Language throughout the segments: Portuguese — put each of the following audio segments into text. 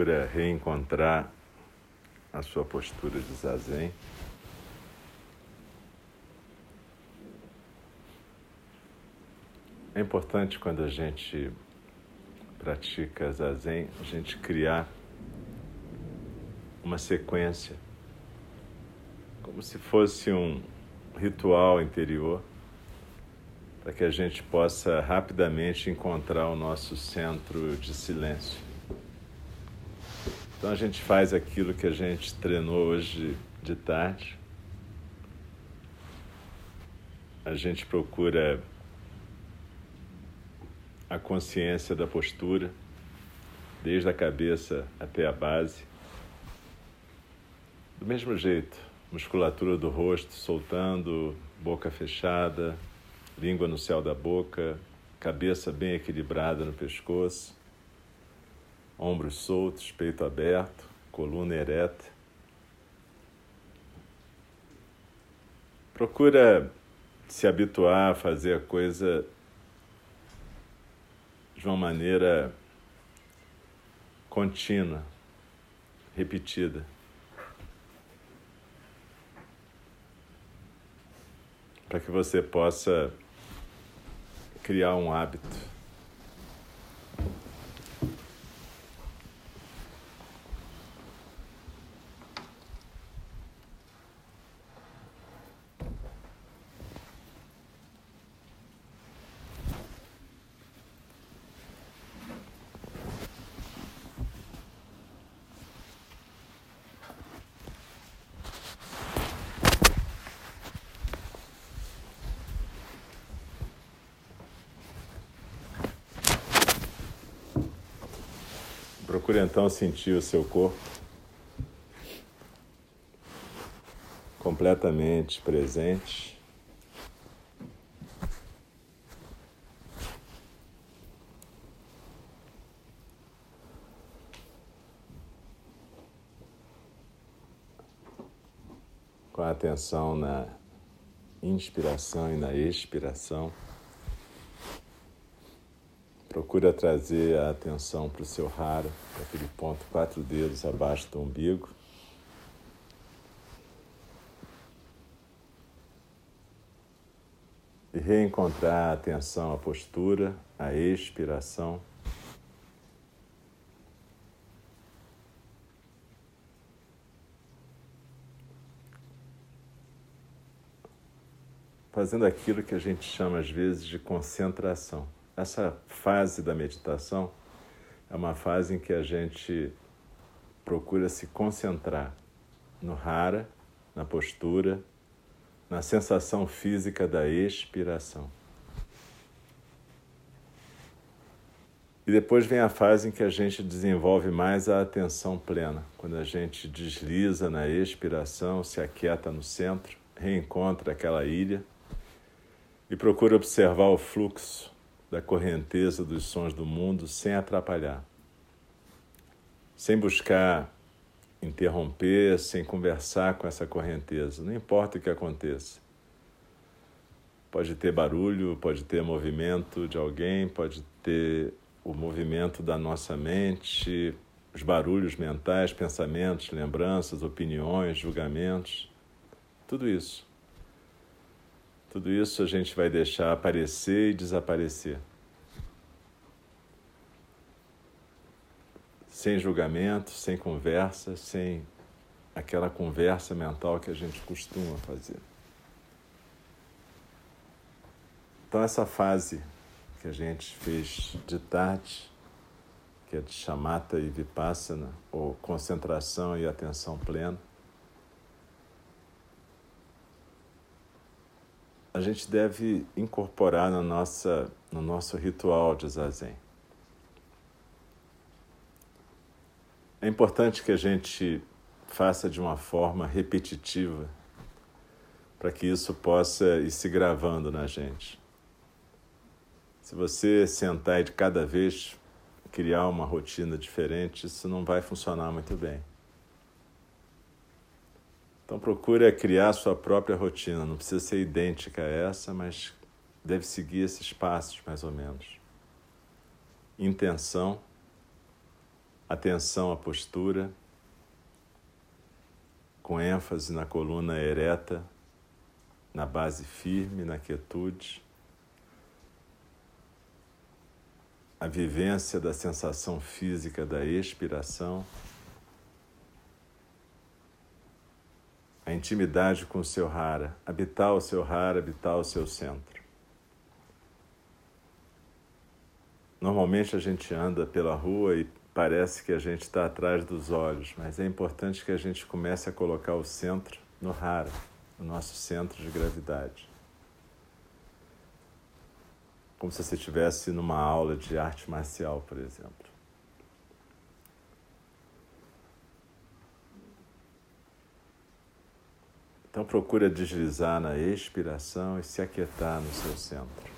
procura reencontrar a sua postura de zazen. É importante quando a gente pratica zazen, a gente criar uma sequência, como se fosse um ritual interior, para que a gente possa rapidamente encontrar o nosso centro de silêncio. Então a gente faz aquilo que a gente treinou hoje de tarde. A gente procura a consciência da postura, desde a cabeça até a base. Do mesmo jeito, musculatura do rosto soltando, boca fechada, língua no céu da boca, cabeça bem equilibrada no pescoço, ombros soltos, peito aberto, coluna ereta. Procura se habituar a fazer a coisa de uma maneira contínua, repetida. Para que você possa criar um hábito. Procure então sentir o seu corpo completamente presente. Com atenção na inspiração e na expiração. Procura trazer a atenção para o seu raro, aquele ponto quatro dedos abaixo do umbigo. E reencontrar a atenção à postura, à expiração. Fazendo aquilo que a gente chama às vezes de concentração. Essa fase da meditação é uma fase em que a gente procura se concentrar no hara, na postura, na sensação física da expiração. E depois vem a fase em que a gente desenvolve mais a atenção plena, quando a gente desliza na expiração, se aquieta no centro, reencontra aquela ilha e procura observar o fluxo da correnteza dos sons do mundo sem atrapalhar, sem buscar interromper, sem conversar com essa correnteza, não importa o que aconteça. Pode ter barulho, pode ter movimento de alguém, pode ter o movimento da nossa mente, os barulhos mentais, pensamentos, lembranças, opiniões, julgamentos, tudo isso. Tudo isso a gente vai deixar aparecer e desaparecer. Sem julgamento, sem conversa, sem aquela conversa mental que a gente costuma fazer. Então, essa fase que a gente fez de tarde, que é de chamata e vipassana, ou concentração e atenção plena, a gente deve incorporar na nossa, no nosso ritual de zazen. É importante que a gente faça de uma forma repetitiva para que isso possa ir se gravando na gente. Se você sentar e de cada vez criar uma rotina diferente, isso não vai funcionar muito bem. Então procure criar sua própria rotina, não precisa ser idêntica a essa, mas deve seguir esses passos mais ou menos. Intenção, Atenção à postura, com ênfase na coluna ereta, na base firme, na quietude. A vivência da sensação física da expiração. A intimidade com o seu rara, habitar o seu rara, habitar o seu centro. Normalmente a gente anda pela rua e parece que a gente está atrás dos olhos, mas é importante que a gente comece a colocar o centro no rara, no nosso centro de gravidade. Como se você estivesse numa aula de arte marcial, por exemplo. Então procura deslizar na expiração e se aquietar no seu centro.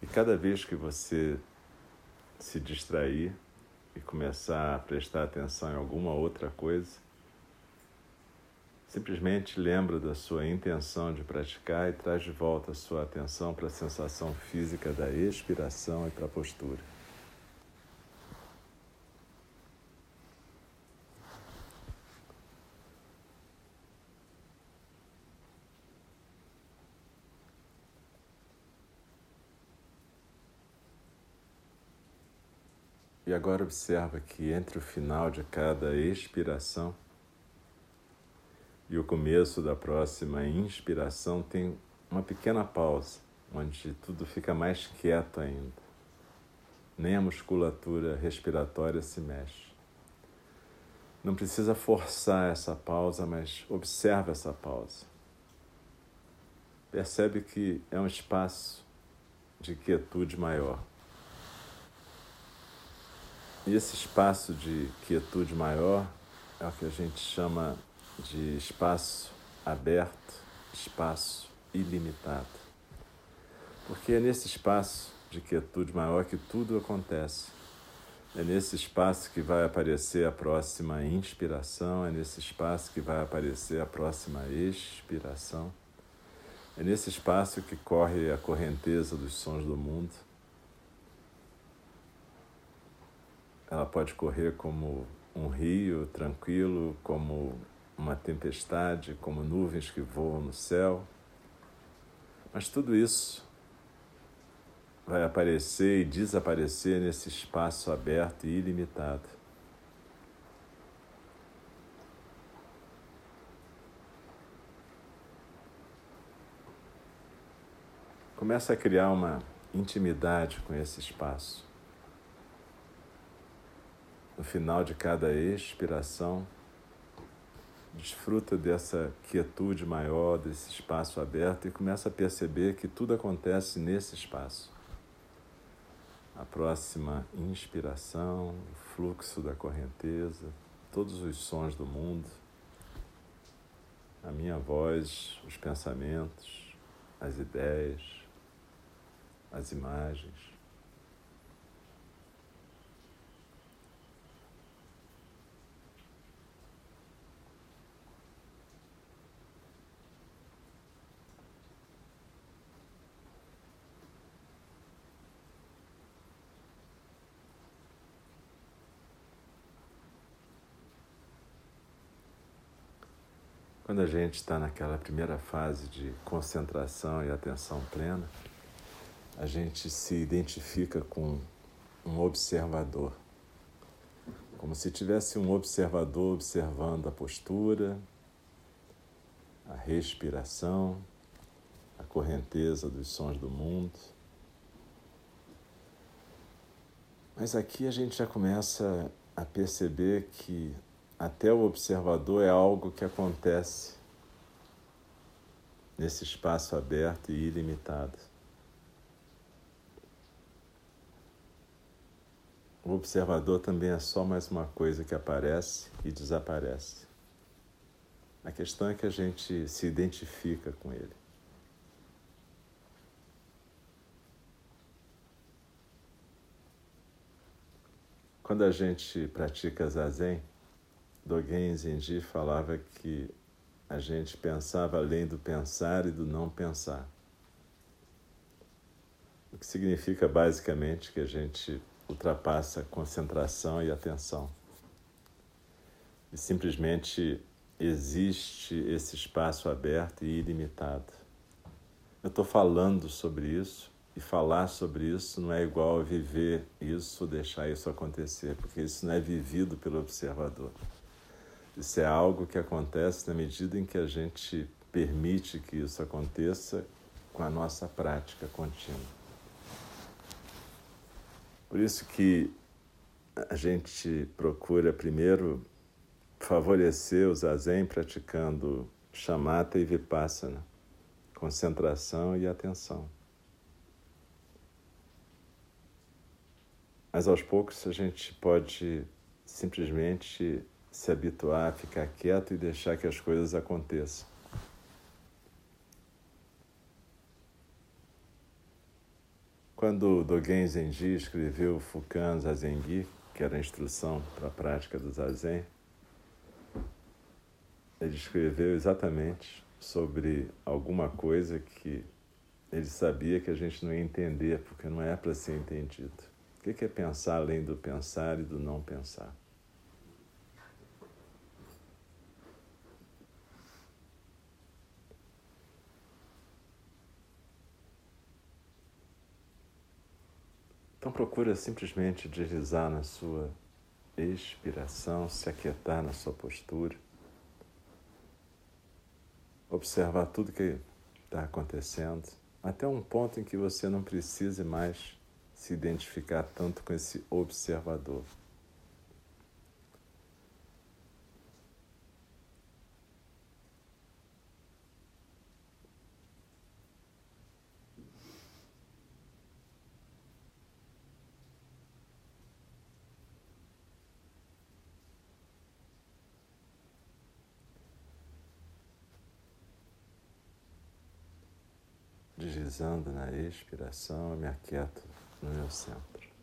E cada vez que você se distrair e começar a prestar atenção em alguma outra coisa, simplesmente lembra da sua intenção de praticar e traz de volta a sua atenção para a sensação física da expiração e para a postura. E agora observa que entre o final de cada expiração e o começo da próxima inspiração tem uma pequena pausa, onde tudo fica mais quieto ainda. Nem a musculatura respiratória se mexe. Não precisa forçar essa pausa, mas observa essa pausa. Percebe que é um espaço de quietude maior. E esse espaço de quietude maior é o que a gente chama de espaço aberto, espaço ilimitado. Porque é nesse espaço de quietude maior que tudo acontece. É nesse espaço que vai aparecer a próxima inspiração, é nesse espaço que vai aparecer a próxima expiração. É nesse espaço que corre a correnteza dos sons do mundo. Ela pode correr como um rio tranquilo, como uma tempestade, como nuvens que voam no céu. Mas tudo isso vai aparecer e desaparecer nesse espaço aberto e ilimitado. Começa a criar uma intimidade com esse espaço. No final de cada expiração, desfruta dessa quietude maior, desse espaço aberto e começa a perceber que tudo acontece nesse espaço. A próxima inspiração, o fluxo da correnteza, todos os sons do mundo, a minha voz, os pensamentos, as ideias, as imagens. Quando a gente está naquela primeira fase de concentração e atenção plena, a gente se identifica com um observador, como se tivesse um observador observando a postura, a respiração, a correnteza dos sons do mundo. Mas aqui a gente já começa a perceber que até o observador é algo que acontece nesse espaço aberto e ilimitado. O observador também é só mais uma coisa que aparece e desaparece. A questão é que a gente se identifica com ele. Quando a gente pratica zazen, Dogen Zenji falava que a gente pensava além do pensar e do não pensar. o que significa basicamente que a gente ultrapassa concentração e atenção. E simplesmente existe esse espaço aberto e ilimitado. Eu estou falando sobre isso e falar sobre isso não é igual a viver isso, deixar isso acontecer, porque isso não é vivido pelo observador. Isso é algo que acontece na medida em que a gente permite que isso aconteça com a nossa prática contínua. Por isso que a gente procura primeiro favorecer o zazen praticando chamata e vipassana, concentração e atenção. Mas aos poucos a gente pode simplesmente se habituar a ficar quieto e deixar que as coisas aconteçam. Quando Dogen Zenji escreveu Fukan Zazengi, que era a instrução para a prática do Zazen, ele escreveu exatamente sobre alguma coisa que ele sabia que a gente não ia entender, porque não é para ser entendido. O que é pensar além do pensar e do não pensar? Então procura simplesmente deslizar na sua expiração, se aquietar na sua postura, observar tudo que está acontecendo, até um ponto em que você não precise mais se identificar tanto com esse observador. Deslizando na expiração, eu me aquieto no meu centro.